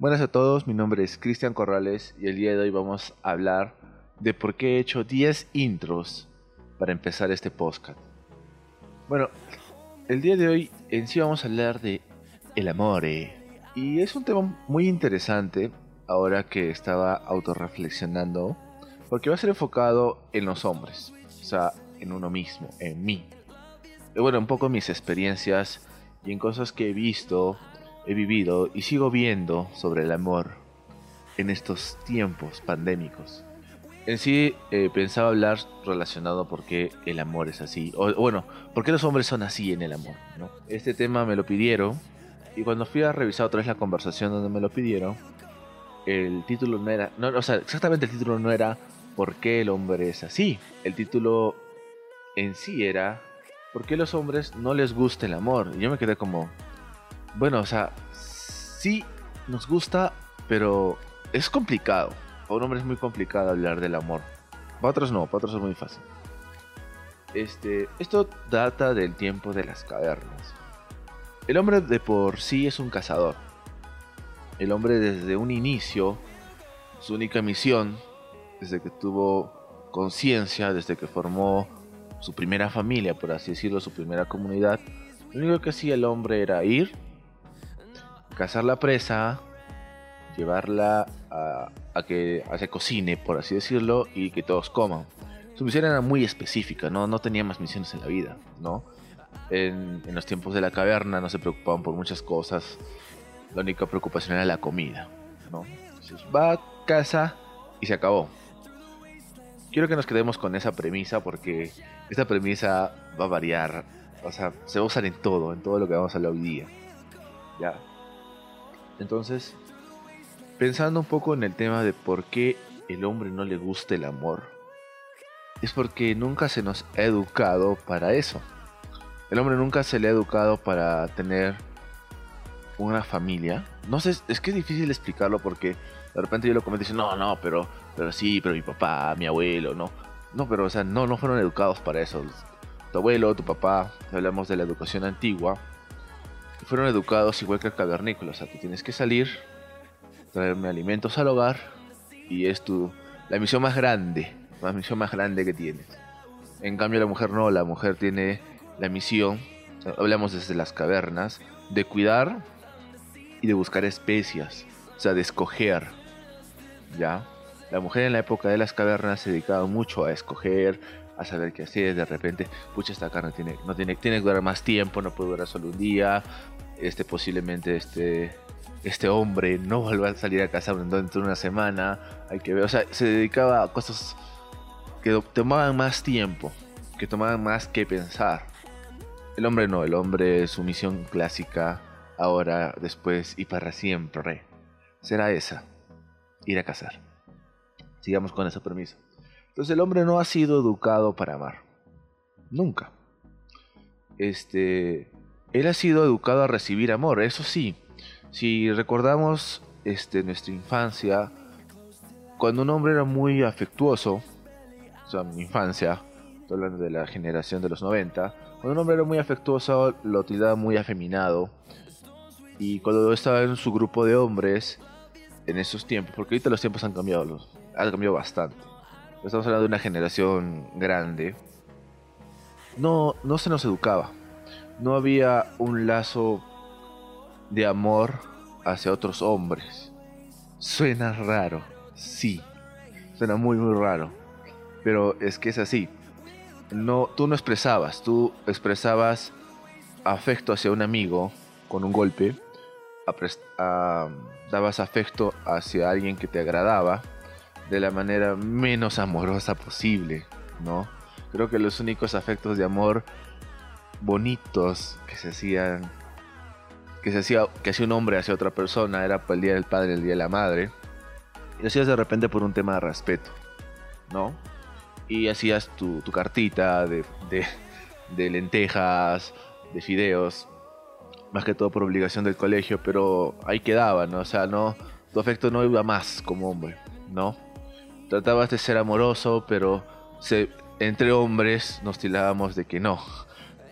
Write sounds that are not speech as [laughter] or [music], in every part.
Buenas a todos, mi nombre es Cristian Corrales y el día de hoy vamos a hablar de por qué he hecho 10 intros para empezar este podcast. Bueno, el día de hoy en sí vamos a hablar de el amor y es un tema muy interesante ahora que estaba autorreflexionando porque va a ser enfocado en los hombres, o sea, en uno mismo, en mí. Y bueno, un poco mis experiencias y en cosas que he visto he vivido y sigo viendo sobre el amor en estos tiempos pandémicos. En sí eh, pensaba hablar relacionado por qué el amor es así, o bueno, por qué los hombres son así en el amor. Este tema me lo pidieron y cuando fui a revisar otra vez la conversación donde me lo pidieron, el título no era, no, o sea, exactamente el título no era por qué el hombre es así. El título en sí era por qué los hombres no les gusta el amor. Y yo me quedé como, bueno, o sea, sí nos gusta, pero es complicado. Para un hombre es muy complicado hablar del amor. Para otros no, para otros es muy fácil. Este, esto data del tiempo de las cavernas. El hombre de por sí es un cazador. El hombre desde un inicio, su única misión, desde que tuvo conciencia, desde que formó su primera familia, por así decirlo, su primera comunidad, lo único que hacía el hombre era ir, cazar la presa, llevarla a, que se cocine, por así decirlo, y que todos coman. Su misión era muy específica, no, no tenía más misiones en la vida, ¿no? En, los tiempos de la caverna no se preocupaban por muchas cosas, la única preocupación era la comida, ¿no? Entonces va a casa y se acabó. Quiero que nos quedemos con esa premisa porque esta premisa va a variar, o sea, se va a usar en todo, en todo lo que vamos a hablar hoy día. ¿Ya? Entonces, pensando un poco en el tema de por qué el hombre no le gusta el amor, es porque nunca se nos ha educado para eso. El hombre nunca se le ha educado para tener una familia. No sé, es que es difícil explicarlo porque de repente yo lo comento y dice, no, no, pero, pero sí, pero mi papá, mi abuelo, no. No, pero o sea, no, no fueron educados para eso. Tu abuelo, tu papá, hablamos de la educación antigua, fueron educados igual que el cavernícola. O sea, tú tienes que salir, traerme alimentos al hogar y es tu, la misión más grande, la misión más grande que tienes. En cambio la mujer no, la mujer tiene la misión, hablamos desde las cavernas, de cuidar y de buscar especias, o sea, de escoger, ¿ya? La mujer en la época de las cavernas se dedicaba mucho a escoger, a saber qué hacer, de repente, pucha, esta carne tiene, no tiene, tiene que durar más tiempo, no puede durar solo un día, este posiblemente este, este hombre no vuelva a salir a casa dentro de una semana, hay que ver, o sea, se dedicaba a cosas que tomaban más tiempo, que tomaban más que pensar. El hombre no, el hombre su misión clásica, ahora, después y para siempre, será esa, ir a cazar. Sigamos con esa premisa. Entonces el hombre no ha sido educado para amar. Nunca. Este, él ha sido educado a recibir amor, eso sí. Si recordamos este, nuestra infancia, cuando un hombre era muy afectuoso, o sea, mi infancia, estoy hablando de la generación de los 90, cuando un hombre era muy afectuoso, lo tiraba muy afeminado. Y cuando estaba en su grupo de hombres, en esos tiempos, porque ahorita los tiempos han cambiado, han cambiado bastante estamos hablando de una generación grande, no, no se nos educaba. No había un lazo de amor hacia otros hombres. Suena raro, sí. Suena muy, muy raro. Pero es que es así. No, tú no expresabas, tú expresabas afecto hacia un amigo con un golpe, dabas afecto hacia alguien que te agradaba de la manera menos amorosa posible, ¿no? Creo que los únicos afectos de amor bonitos que se hacían que se hacía que hacía un hombre hacia otra persona era el día del padre, el día de la madre. Y hacías de repente por un tema de respeto, ¿no? Y hacías tu, cartita de, de, lentejas, de fideos, más que todo por obligación del colegio, pero ahí quedaba, ¿no? O sea, no, tu afecto no iba más como hombre, ¿no? Tratabas de ser amoroso, pero se, entre hombres nos tirábamos de que no,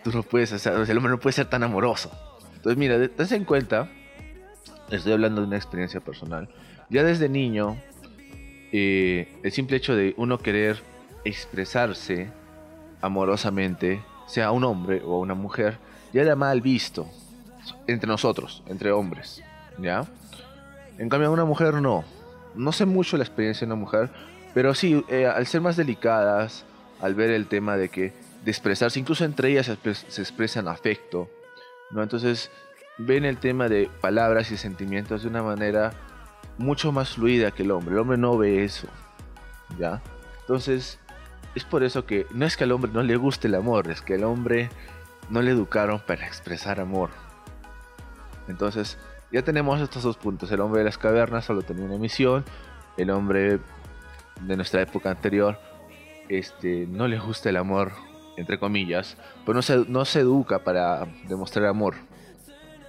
tú no puedes hacer, el hombre no puede ser tan amoroso. Entonces, mira, ten en cuenta estoy hablando de una experiencia personal. Ya desde niño, eh, el simple hecho de uno querer expresarse amorosamente, sea un hombre o una mujer, ya era mal visto entre nosotros, entre hombres, ¿ya? En cambio, una mujer no. No sé mucho la experiencia de una mujer, pero sí, eh, al ser más delicadas, al ver el tema de que de expresarse, incluso entre ellas se, expresan afecto, ¿no? Entonces ven el tema de palabras y sentimientos de una manera mucho más fluida que el hombre. El hombre no ve eso, ¿ya? Entonces, es por eso que no es que al hombre no le guste el amor, es que el hombre no le educaron para expresar amor. Entonces, ya tenemos estos dos puntos. El hombre de las cavernas solo tenía una misión. El hombre de nuestra época anterior este, no le gusta el amor, entre comillas, pero no se, no se educa para demostrar amor.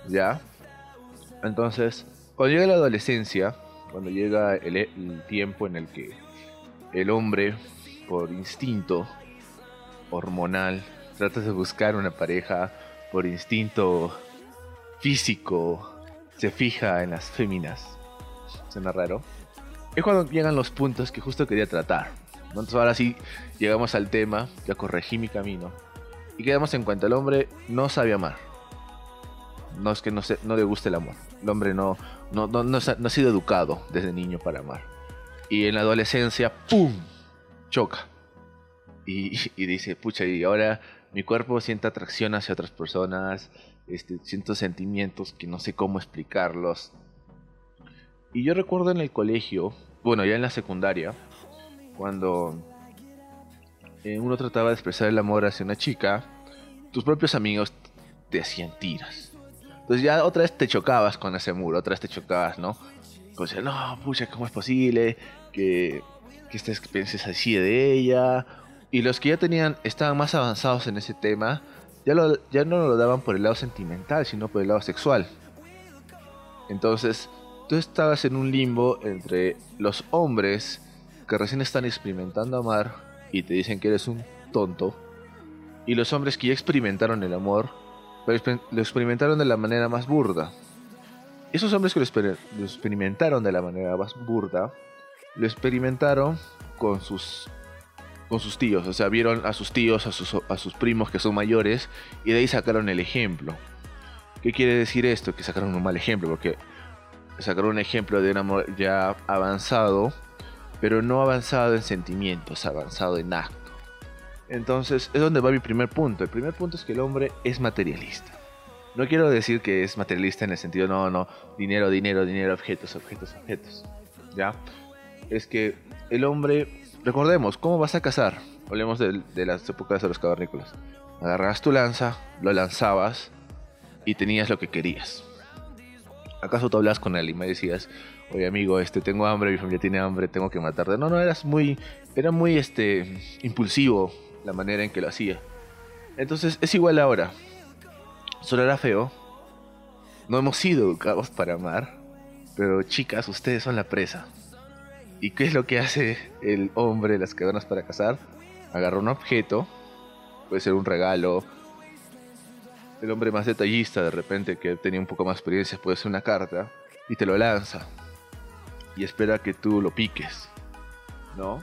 ¿Ya? Entonces, cuando llega la adolescencia, cuando llega el, tiempo en el que el hombre, por instinto hormonal, trata de buscar una pareja, por instinto físico, se fija en las féminas. Suena raro. Es cuando llegan los puntos que justo quería tratar. Entonces ahora sí llegamos al tema, ya corregí mi camino. Y quedamos en cuenta, el hombre no sabe amar. No es que no, se, no le guste el amor. El hombre no, no, no, no, ha sido educado desde niño para amar. Y en la adolescencia, ¡pum! Choca. Y, y, dice, pucha, y ahora mi cuerpo siente atracción hacia otras personas, este, sentimientos que no sé cómo explicarlos. Y yo recuerdo en el colegio, bueno, ya en la secundaria, cuando eh, uno trataba de expresar el amor hacia una chica, tus propios amigos te hacían tiras. Entonces ya otra vez te chocabas con ese muro, otra vez te chocabas, ¿no? Con no, pucha, ¿cómo es posible que, que estés, pienses así de ella? Y los que ya tenían, estaban más avanzados en ese tema, ya, no lo daban por el lado sentimental, sino por el lado sexual. Entonces, tú estabas en un limbo entre los hombres que recién están experimentando amar y te dicen que eres un tonto, y los hombres que ya experimentaron el amor, pero lo experimentaron de la manera más burda. Esos hombres que lo, experimentaron de la manera más burda, lo experimentaron con sus con sus tíos, o sea, vieron a sus tíos, a sus, a sus primos que son mayores, y de ahí sacaron el ejemplo. ¿Qué quiere decir esto? Que sacaron un mal ejemplo, porque sacaron un ejemplo de un amor ya avanzado, pero no avanzado en sentimientos, avanzado en acto. Entonces es donde va mi primer punto. El primer punto es que el hombre es materialista. No quiero decir que es materialista en el sentido, no, no, dinero, dinero, dinero, objetos, objetos, objetos. ¿Ya? Es que el hombre, recordemos, ¿cómo vas a cazar? Hablemos de, las épocas de los cavernícolas. Agarrabas tu lanza, lo lanzabas y tenías lo que querías. ¿Acaso tú hablas con él y me decías, oye amigo, este, tengo hambre, mi familia tiene hambre, tengo que matarte. No, no, eras muy, era muy, este, impulsivo la manera en que lo hacía. Entonces es igual ahora. Era feo. No hemos sido educados para amar. Pero chicas, ustedes son la presa. ¿Y qué es lo que hace el hombre las cadenas para cazar? Agarra un objeto, puede ser un regalo. El hombre más detallista, de repente, que tenía un poco más experiencia, puede ser una carta, y te lo lanza y espera que tú lo piques, ¿no?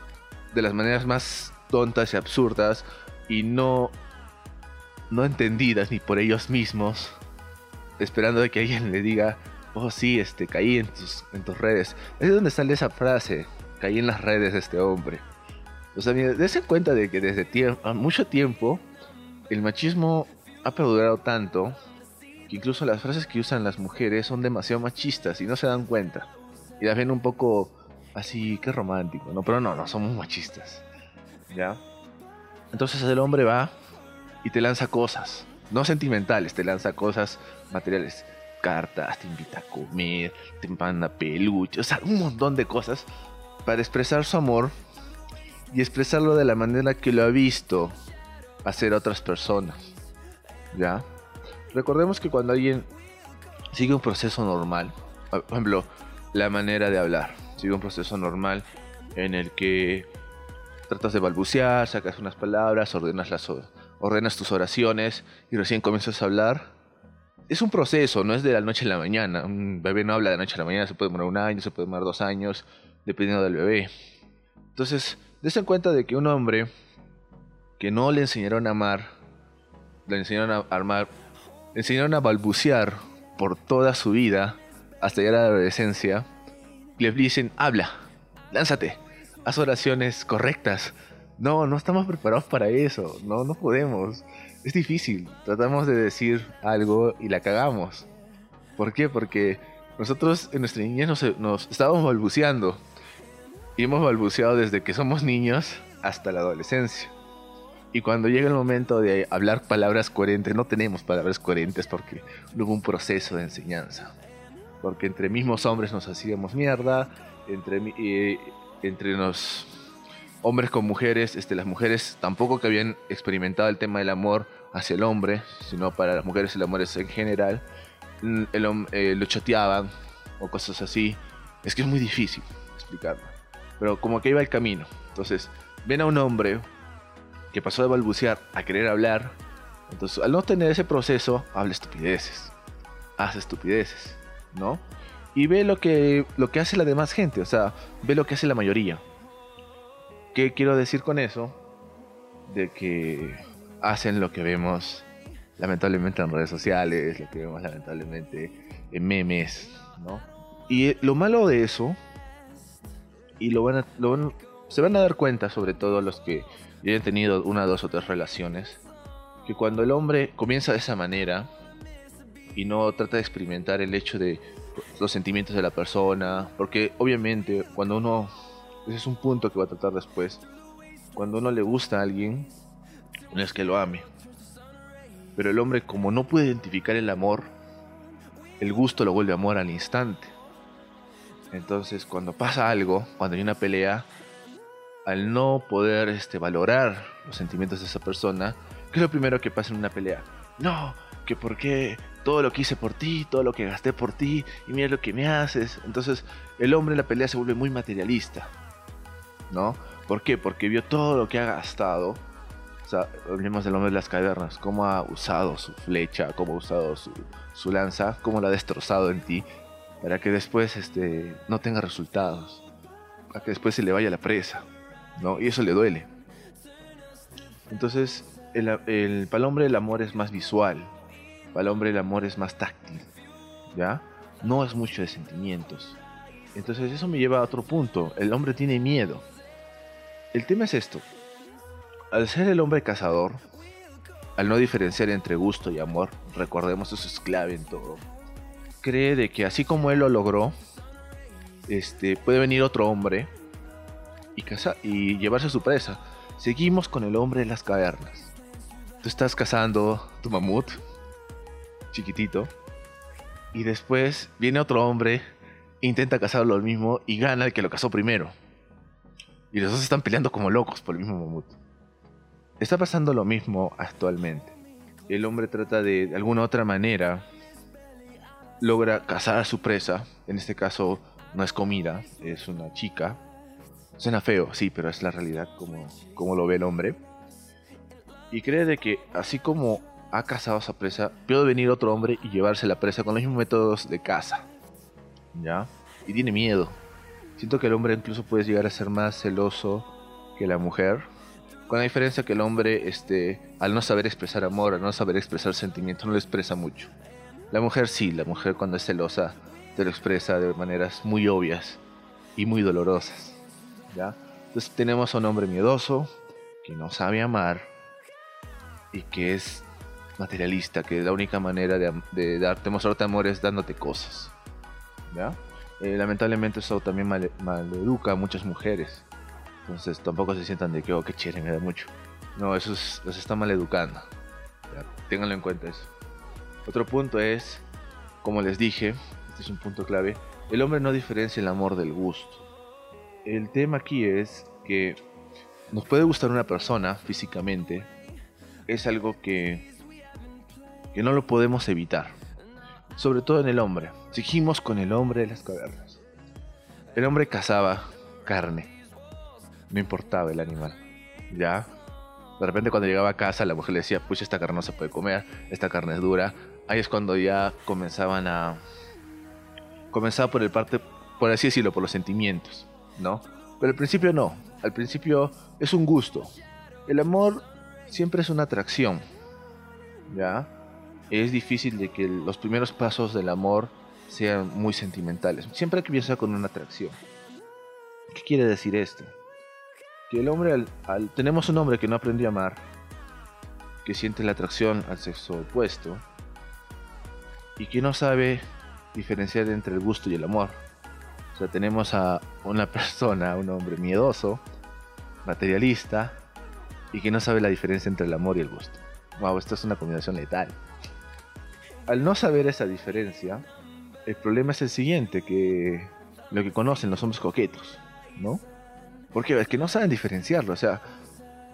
De las maneras más tontas y absurdas y no no entendidas ni por ellos mismos, esperando de que alguien le diga, oh sí, este, caí en tus, en tus redes. Es de donde sale esa frase, caí en las redes de este hombre. O sea, des cuenta de que desde tiempo, mucho tiempo el machismo ha perdurado tanto que incluso las frases que usan las mujeres son demasiado machistas y no se dan cuenta y las ven un poco así, que romántico, ¿no? Pero no, no somos machistas, ¿ya? Entonces el hombre va y te lanza cosas, no sentimentales, te lanza cosas materiales, cartas, te invita a comer, te manda peluche, o sea, un montón de cosas para expresar su amor y expresarlo de la manera que lo ha visto hacer otras personas, ¿ya? Recordemos que cuando alguien sigue un proceso normal, por ejemplo, la manera de hablar. Sigue un proceso normal en el que tratas de balbucear, sacas unas palabras, ordenas, las, ordenas tus oraciones y recién comienzas a hablar. Es un proceso, no es de la noche a la mañana. Un bebé no habla de la noche a la mañana, se puede demorar un año, se puede demorar dos años, dependiendo del bebé. Entonces, des en cuenta de que un hombre que no le enseñaron a amar, le enseñaron a armar, le enseñaron a balbucear por toda su vida hasta llegar a la adolescencia, le dicen, habla, lánzate, haz oraciones correctas. No, no estamos preparados para eso, no, no podemos. Es difícil, tratamos de decir algo y la cagamos. ¿Por qué? Porque nosotros en nuestra niñez nos, nos estábamos balbuceando. Y hemos balbuceado desde que somos niños hasta la adolescencia. Y cuando llega el momento de hablar palabras coherentes, no tenemos palabras coherentes porque no hubo un proceso de enseñanza. Porque entre mismos hombres nos hacíamos mierda, entre, eh, entre los hombres con mujeres, este, las mujeres tampoco que habían experimentado el tema del amor hacia el hombre, sino para las mujeres el amor es en general, el, eh, lo chateaban o cosas así. Es que es muy difícil explicarlo. Pero como que iba el camino. Entonces, ven a un hombre que pasó de balbucear a querer hablar. Entonces, al no tener ese proceso, habla estupideces. Hace estupideces, ¿no? Y ve lo que, lo que hace la demás gente, o sea, ve lo que hace la mayoría. ¿Qué quiero decir con eso? De que hacen lo que vemos lamentablemente en redes sociales, lo que vemos lamentablemente en memes, ¿no? Y lo malo de eso, y lo van lo se van a dar cuenta, sobre todo los que hayan tenido una, dos o tres relaciones, que cuando el hombre comienza de esa manera y no trata de experimentar el hecho de los sentimientos de la persona, porque obviamente cuando uno, ese es un punto que va a tratar después, cuando uno le gusta a alguien, no es que lo ame, pero el hombre como no puede identificar el amor, el gusto lo vuelve amor al instante. Entonces cuando pasa algo, cuando hay una pelea, al no poder este, valorar los sentimientos de esa persona, ¿qué es lo primero que pasa en una pelea? No, que por qué todo lo que hice por ti, todo lo que gasté por ti, y mira lo que me haces. Entonces el hombre en la pelea se vuelve muy materialista, ¿no? ¿Por qué? Porque vio todo lo que ha gastado. O sea, hablemos del hombre de las cavernas, cómo ha usado su flecha, cómo ha usado su, su lanza, cómo la ha destrozado en ti, para que después este, no tenga resultados, para que después se le vaya la presa. ¿no? Y eso le duele. Entonces, el, el, para el hombre el amor es más visual, para el hombre el amor es más táctil, ¿ya? No es mucho de sentimientos. Entonces eso me lleva a otro punto, el hombre tiene miedo. El tema es esto, al ser el hombre cazador, al no diferenciar entre gusto y amor, recordemos eso es clave en todo, cree de que así como él lo logró, este, puede venir otro hombre y, y llevarse a su presa. Seguimos con el hombre de las cavernas. Tú estás cazando tu mamut, chiquitito, y después viene otro hombre, intenta cazarlo lo mismo y gana el que lo cazó primero. Y los dos están peleando como locos por el mismo mamut. Está pasando lo mismo actualmente. El hombre trata de, de alguna otra manera, logra cazar a su presa. En este caso no es comida, es una chica Suena feo, sí, pero es la realidad como, como lo ve el hombre. Y cree de que así como ha cazado a esa presa, puede venir otro hombre y llevarse la presa con los mismos métodos de caza. ¿Ya? Y tiene miedo. Siento que el hombre incluso puede llegar a ser más celoso que la mujer. Con la diferencia que el hombre, este, al no saber expresar amor, al no saber expresar sentimientos, no lo expresa mucho. La mujer sí, la mujer cuando es celosa te lo expresa de maneras muy obvias y muy dolorosas. Entonces tenemos a un hombre miedoso, que no sabe amar y que es materialista, que la única manera de, darte, mostrarte amor es dándote cosas. ¿ya? Eh, lamentablemente eso también maleduca a muchas mujeres. Entonces tampoco se sientan de que, oh, qué chévere, me da mucho. No, eso es, los está maleducando. ¿ya? Ténganlo en cuenta eso. Otro punto es, como les dije, este es un punto clave, el hombre no diferencia el amor del gusto el tema aquí es que nos puede gustar una persona físicamente, es algo que, que no lo podemos evitar, sobre todo en el hombre. Seguimos con el hombre de las cavernas. El hombre cazaba carne, no importaba el animal, ¿ya? De repente cuando llegaba a casa la mujer le decía, pues esta carne no se puede comer, esta carne es dura, ahí es cuando ya comenzaban a... Comenzaba por el parte, por así decirlo, por los sentimientos, ¿no? Pero al principio no, al principio es un gusto. El amor siempre es una atracción, ¿ya? Es difícil de que los primeros pasos del amor sean muy sentimentales. Siempre que empezar con una atracción. ¿Qué quiere decir esto? Que el hombre, al, tenemos un hombre que no aprendió a amar, que siente la atracción al sexo opuesto, y que no sabe diferenciar entre el gusto y el amor. O sea, tenemos a una [laughs] persona, un hombre miedoso, materialista, y que no sabe la diferencia entre el amor y el gusto. Wow, esto es una combinación letal. Al no saber esa diferencia, el problema es el siguiente, que lo que conocen los hombres coquetos, ¿no? Porque es que no saben diferenciarlo, o sea,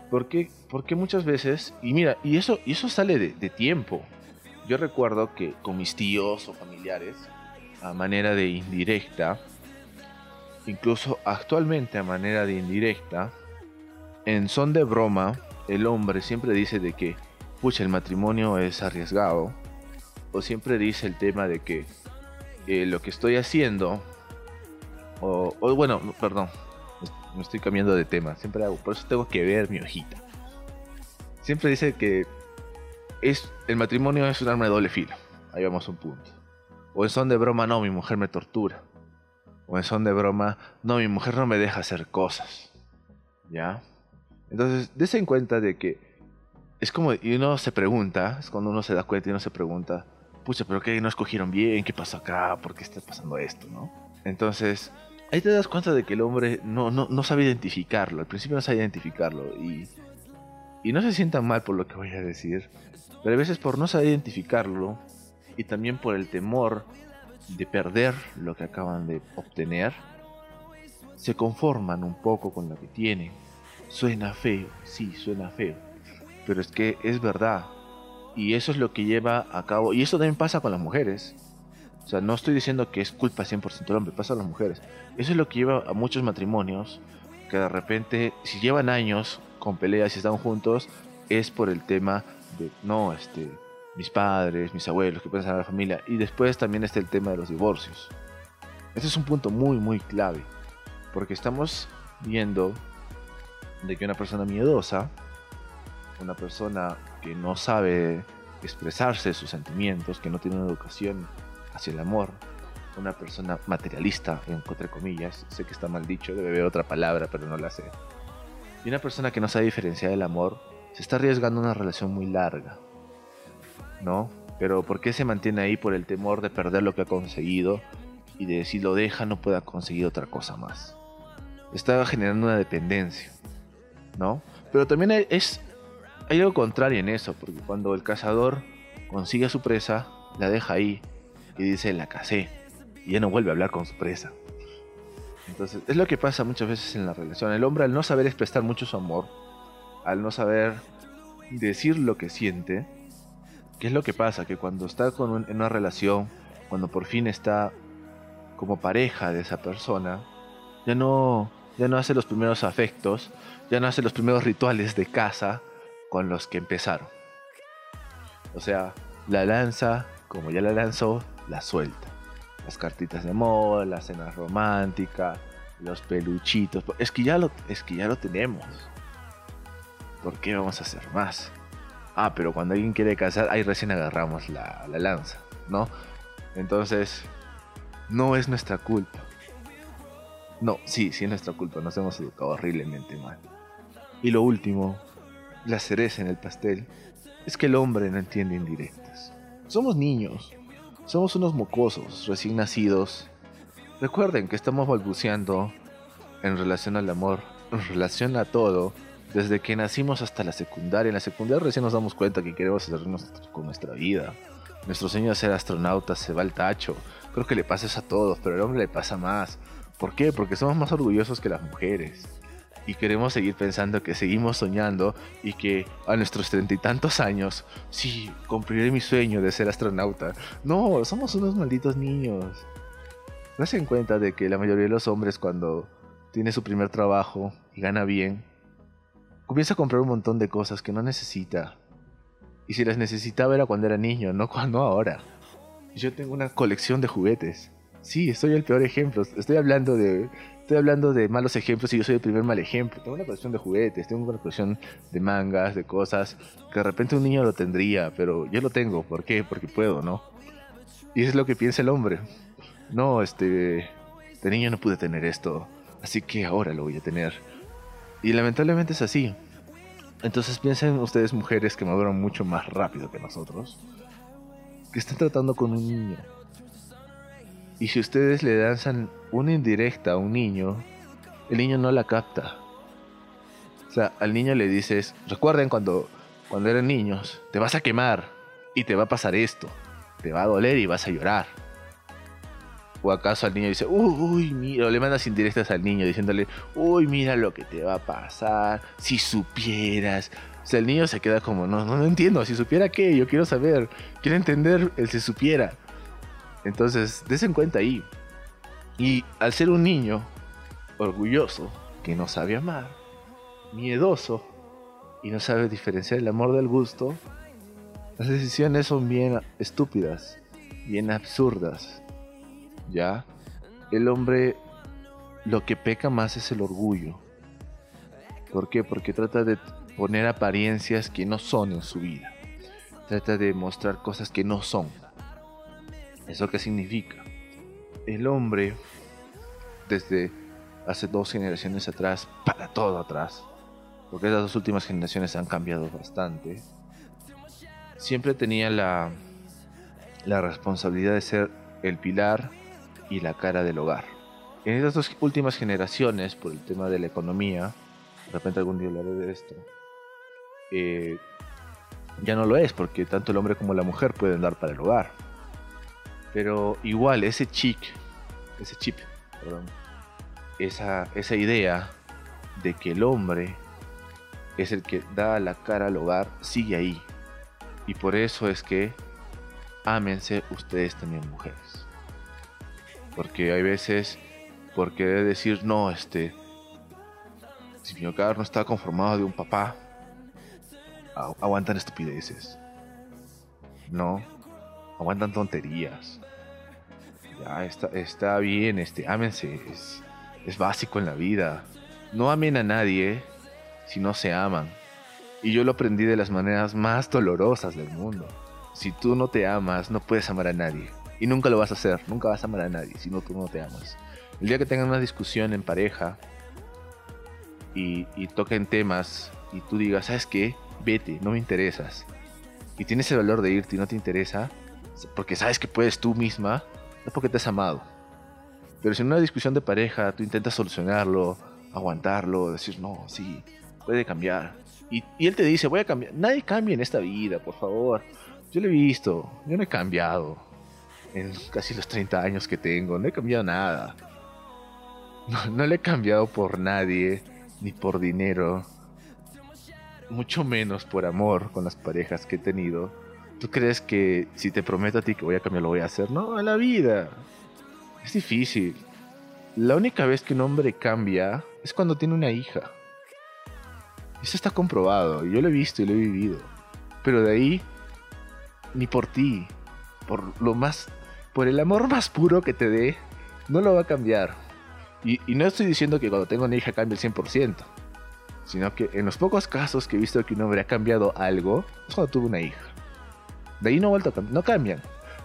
porque, porque muchas veces, y mira, y eso, y eso sale de, tiempo. Yo recuerdo que con mis tíos o familiares, a manera de indirecta, incluso actualmente a manera de indirecta, en son de broma, el hombre siempre dice de que, pucha, el matrimonio es arriesgado, o siempre dice el tema de que eh, lo que estoy haciendo, o, o, bueno, perdón, me estoy cambiando de tema, siempre hago, por eso tengo que ver mi hojita. Siempre dice que es, el matrimonio es un arma de doble filo, ahí vamos a un punto. O en son de broma, no, mi mujer me tortura. O en son de broma, no, mi mujer no me deja hacer cosas. ¿Ya? Entonces, des en cuenta de que es como, y uno se pregunta, es cuando uno se da cuenta y uno se pregunta, pucha, pero qué no escogieron bien, qué pasó acá, por qué está pasando esto, ¿no? Entonces, ahí te das cuenta de que el hombre no, no, no sabe identificarlo, al principio no sabe identificarlo, y, y no se sientan mal por lo que voy a decir, pero a veces por no saber identificarlo, y también por el temor de perder lo que acaban de obtener, se conforman un poco con lo que tienen Suena feo, sí, suena feo. Pero es que es verdad. Y eso es lo que lleva a cabo. Y eso también pasa con las mujeres. O sea, no estoy diciendo que es culpa 100% del hombre, pasa a las mujeres. Eso es lo que lleva a muchos matrimonios que de repente, si llevan años con peleas y están juntos, es por el tema de, no, este, mis padres, mis abuelos, que piensan a la familia. Y después también está el tema de los divorcios. Este es un punto muy, muy clave. Porque estamos viendo de que una persona miedosa, una persona que no sabe expresarse sus sentimientos, que no tiene una educación hacia el amor, una persona materialista, entre comillas, sé que está mal dicho, debe haber otra palabra, pero no la sé. Y una persona que no sabe diferenciar el amor, se está arriesgando una relación muy larga, ¿no? Pero ¿por qué se mantiene ahí por el temor de perder lo que ha conseguido y de si lo deja no pueda conseguir otra cosa más? Está generando una dependencia. ¿no? Pero también es, hay algo contrario en eso, porque cuando el cazador consigue a su presa, la deja ahí y dice la casé, y ya no vuelve a hablar con su presa. Entonces, es lo que pasa muchas veces en la relación. El hombre al no saber expresar mucho su amor, al no saber decir lo que siente, ¿qué es lo que pasa? Que cuando está con en una relación, cuando por fin está como pareja de esa persona, ya no, ya no hace los primeros afectos, ya no hace los primeros rituales de casa con los que empezaron. O sea, la lanza, como ya la lanzó, la suelta. Las cartitas de amor, la cena romántica, los peluchitos. Es que ya lo, es que ya lo tenemos. ¿Por qué vamos a hacer más? Ah, pero cuando alguien quiere casar, ahí recién agarramos la, la lanza, ¿no? Entonces, no es nuestra culpa. No, sí, sí es nuestra culpa, nos hemos educado horriblemente mal. Y lo último, la cereza en el pastel, es que el hombre no entiende indirectas. Somos niños, somos unos mocosos recién nacidos. Recuerden que estamos balbuceando en relación al amor, en relación a todo, desde que nacimos hasta la secundaria. En la secundaria recién nos damos cuenta que queremos hacernos con nuestra vida. Nuestro sueño de ser astronautas se va al tacho. Creo que le pasa eso a todos, pero al hombre le pasa más. ¿Por qué? Porque somos más orgullosos que las mujeres. Y queremos seguir pensando que seguimos soñando y que a nuestros treinta y tantos años, sí, cumpliré mi sueño de ser astronauta. No, somos unos malditos niños. No se en cuenta de que la mayoría de los hombres cuando tiene su primer trabajo y gana bien, comienza a comprar un montón de cosas que no necesita. Y si las necesitaba era cuando era niño, no cuando ahora. Yo tengo una colección de juguetes. Sí, soy el peor ejemplo. Estoy hablando de estoy hablando de malos ejemplos y yo soy el primer mal ejemplo. Tengo una colección de juguetes, tengo una colección de mangas, de cosas que de repente un niño lo tendría, pero yo lo tengo. ¿Por qué? Porque puedo, ¿no? Y es lo que piensa el hombre. No, este, de niño no pude tener esto, así que ahora lo voy a tener. Y lamentablemente es así. Entonces piensen ustedes mujeres que maduran mucho más rápido que nosotros, que están tratando con un niño. Y si ustedes le danzan una indirecta a un niño, el niño no la capta. O sea, al niño le dices, recuerden cuando, cuando eran niños, te vas a quemar y te va a pasar esto, te va a doler y vas a llorar. O acaso al niño dice, uy, mira, o le mandas indirectas al niño diciéndole, uy, mira lo que te va a pasar, si supieras. O sea, el niño se queda como, no, no, no entiendo, si supiera qué, yo quiero saber, quiero entender el si supiera. Entonces, des en cuenta ahí. Y al ser un niño orgulloso, que no sabe amar, miedoso y no sabe diferenciar el amor del gusto, las decisiones son bien estúpidas, bien absurdas. ¿Ya? El hombre lo que peca más es el orgullo. ¿Por qué? Porque trata de poner apariencias que no son en su vida. Trata de mostrar cosas que no son. ¿Eso qué significa? El hombre, desde hace dos generaciones atrás, para todo atrás, porque estas dos últimas generaciones han cambiado bastante, siempre tenía la, la responsabilidad de ser el pilar y la cara del hogar. En estas dos últimas generaciones, por el tema de la economía, de repente algún día hablaré de esto, eh, ya no lo es, porque tanto el hombre como la mujer pueden dar para el hogar. Pero igual, ese chip, ese chip, perdón, esa, esa idea de que el hombre es el que da la cara al hogar, sigue ahí. Y por eso es que ámense ustedes también mujeres. Porque hay veces, por querer decir, no, este, si mi hogar no está conformado de un papá, aguantan estupideces. No, aguantan tonterías. Ya, está, está bien, este, ámense, es, básico en la vida. No amen a nadie si no se aman. Y yo lo aprendí de las maneras más dolorosas del mundo. Si tú no te amas, no puedes amar a nadie. Y nunca lo vas a hacer, nunca vas a amar a nadie si no tú no te amas. El día que tengan una discusión en pareja y, y toquen temas y tú digas, ¿sabes qué? Vete, no me interesas. Y tienes el valor de irte y no te interesa, porque sabes que puedes tú misma, es porque te has amado. Pero si en una discusión de pareja tú intentas solucionarlo, aguantarlo, decir, no, sí, puede cambiar. Y, y, él te dice, voy a cambiar. Nadie cambia en esta vida, por favor. Yo lo he visto, yo no he cambiado en casi los 30 años que tengo. No he cambiado nada. No, le he cambiado por nadie, ni por dinero. Mucho menos por amor con las parejas que he tenido. ¿Tú crees que si te prometo a ti que voy a cambiar lo voy a hacer? No, en la vida. Es difícil. La única vez que un hombre cambia es cuando tiene una hija. Eso está comprobado. Yo lo he visto y lo he vivido. Pero de ahí, ni por ti. Por lo más por el amor más puro que te dé, no lo va a cambiar. Y, no estoy diciendo que cuando tengo una hija cambie el 100%, sino que en los pocos casos que he visto que un hombre ha cambiado algo, es cuando tuvo una hija. De ahí no ha vuelto no cambian.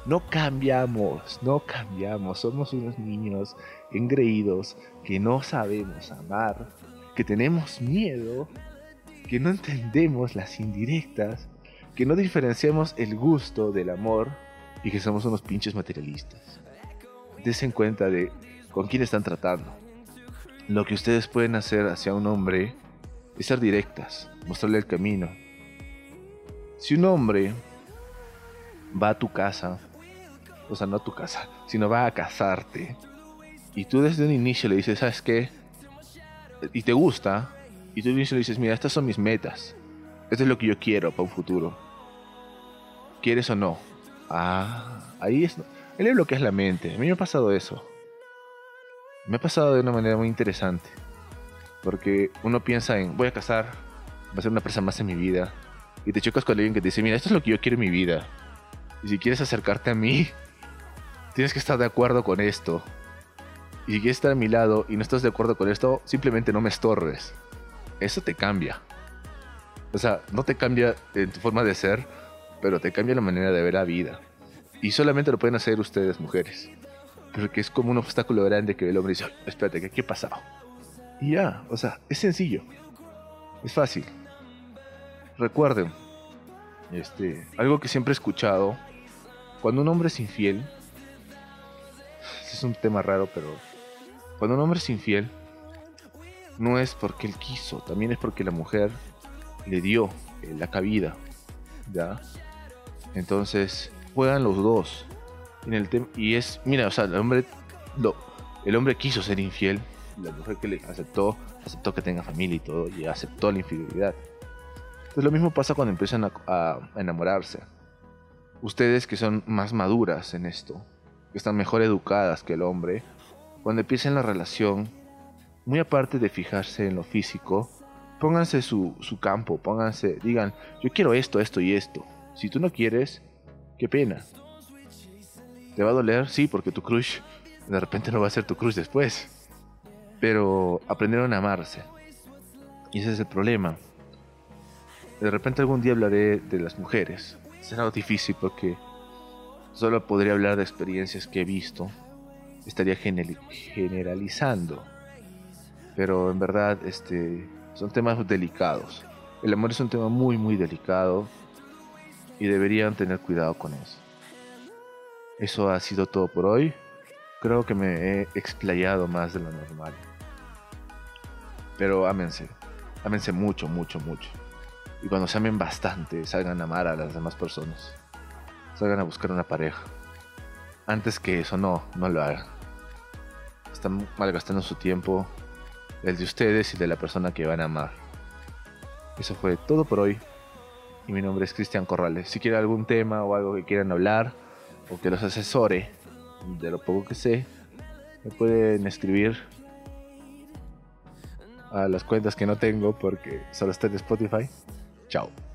No cambiamos, no cambiamos. Somos unos niños engreídos que no sabemos amar, que tenemos miedo, que no entendemos las indirectas, que no diferenciamos el gusto del amor y que somos unos pinches materialistas. Desen cuenta de con quién están tratando. Lo que ustedes pueden hacer hacia un hombre es ser directas, mostrarle el camino. Si un hombre va a tu casa, o sea, no a tu casa, sino va a casarte, y tú desde un inicio le dices, ¿sabes qué? Y te gusta, y tú desde un inicio le dices, mira, estas son mis metas, esto es lo que yo quiero para un futuro. ¿Quieres o no? Ah, ahí es. Él le bloquea la mente. A mí me ha pasado eso. Me ha pasado de una manera muy interesante. Porque uno piensa en, voy a casar, va a ser una persona más en mi vida. y te chocas con alguien que te dice, mira, esto es lo que yo quiero en mi vida. Y si quieres acercarte a mí, tienes que estar de acuerdo con esto. Y si quieres estar a mi lado y no estás de acuerdo con esto, simplemente no me estorres. Eso te cambia. O sea, no te cambia en tu forma de ser, pero te cambia la manera de ver la vida. Y solamente lo pueden hacer ustedes, mujeres. Porque es como un obstáculo grande que el hombre dice, espérate, ¿qué, ¿qué ha pasado? Y ya, o sea, es sencillo. Es fácil. Recuerden, este, algo que siempre he escuchado, cuando un hombre es infiel, es un tema raro, pero cuando un hombre es infiel, no es porque él quiso, también es porque la mujer le dio la cabida, ¿ya? Entonces, juegan los dos. En el y es, mira, o sea, el hombre, lo, el hombre quiso ser infiel, la mujer que le aceptó, aceptó que tenga familia y todo, y aceptó la infidelidad. Entonces lo mismo pasa cuando empiezan a enamorarse. Ustedes que son más maduras en esto, que están mejor educadas que el hombre, cuando empiecen la relación, muy aparte de fijarse en lo físico, pónganse su, su campo, pónganse, digan, yo quiero esto, esto y esto. Si tú no quieres, qué pena. ¿Te va a doler? Sí, porque tu crush de repente no va a ser tu crush después. Pero aprendieron a amarse. Y ese es el problema. De repente algún día hablaré de las mujeres. Será difícil porque solo podría hablar de experiencias que he visto. Estaría generalizando. Pero en verdad, este, son temas delicados. El amor es un tema muy, muy delicado y deberían tener cuidado con eso. Eso ha sido todo por hoy. Creo que me he explayado más de lo normal. Pero ámense. Ámense mucho, mucho, mucho. Y cuando se amen bastante, salgan a amar a las demás personas. Salgan a buscar una pareja. Antes que eso, no, no lo hagan. Están malgastando su tiempo, el de ustedes y de la persona que van a amar. Eso fue todo por hoy. Y mi nombre es Cristian Corrales. Si quieren algún tema o algo que quieran hablar, o que los asesore de lo poco que sé, me pueden escribir a las cuentas que no tengo porque solo está en Spotify. Ciao.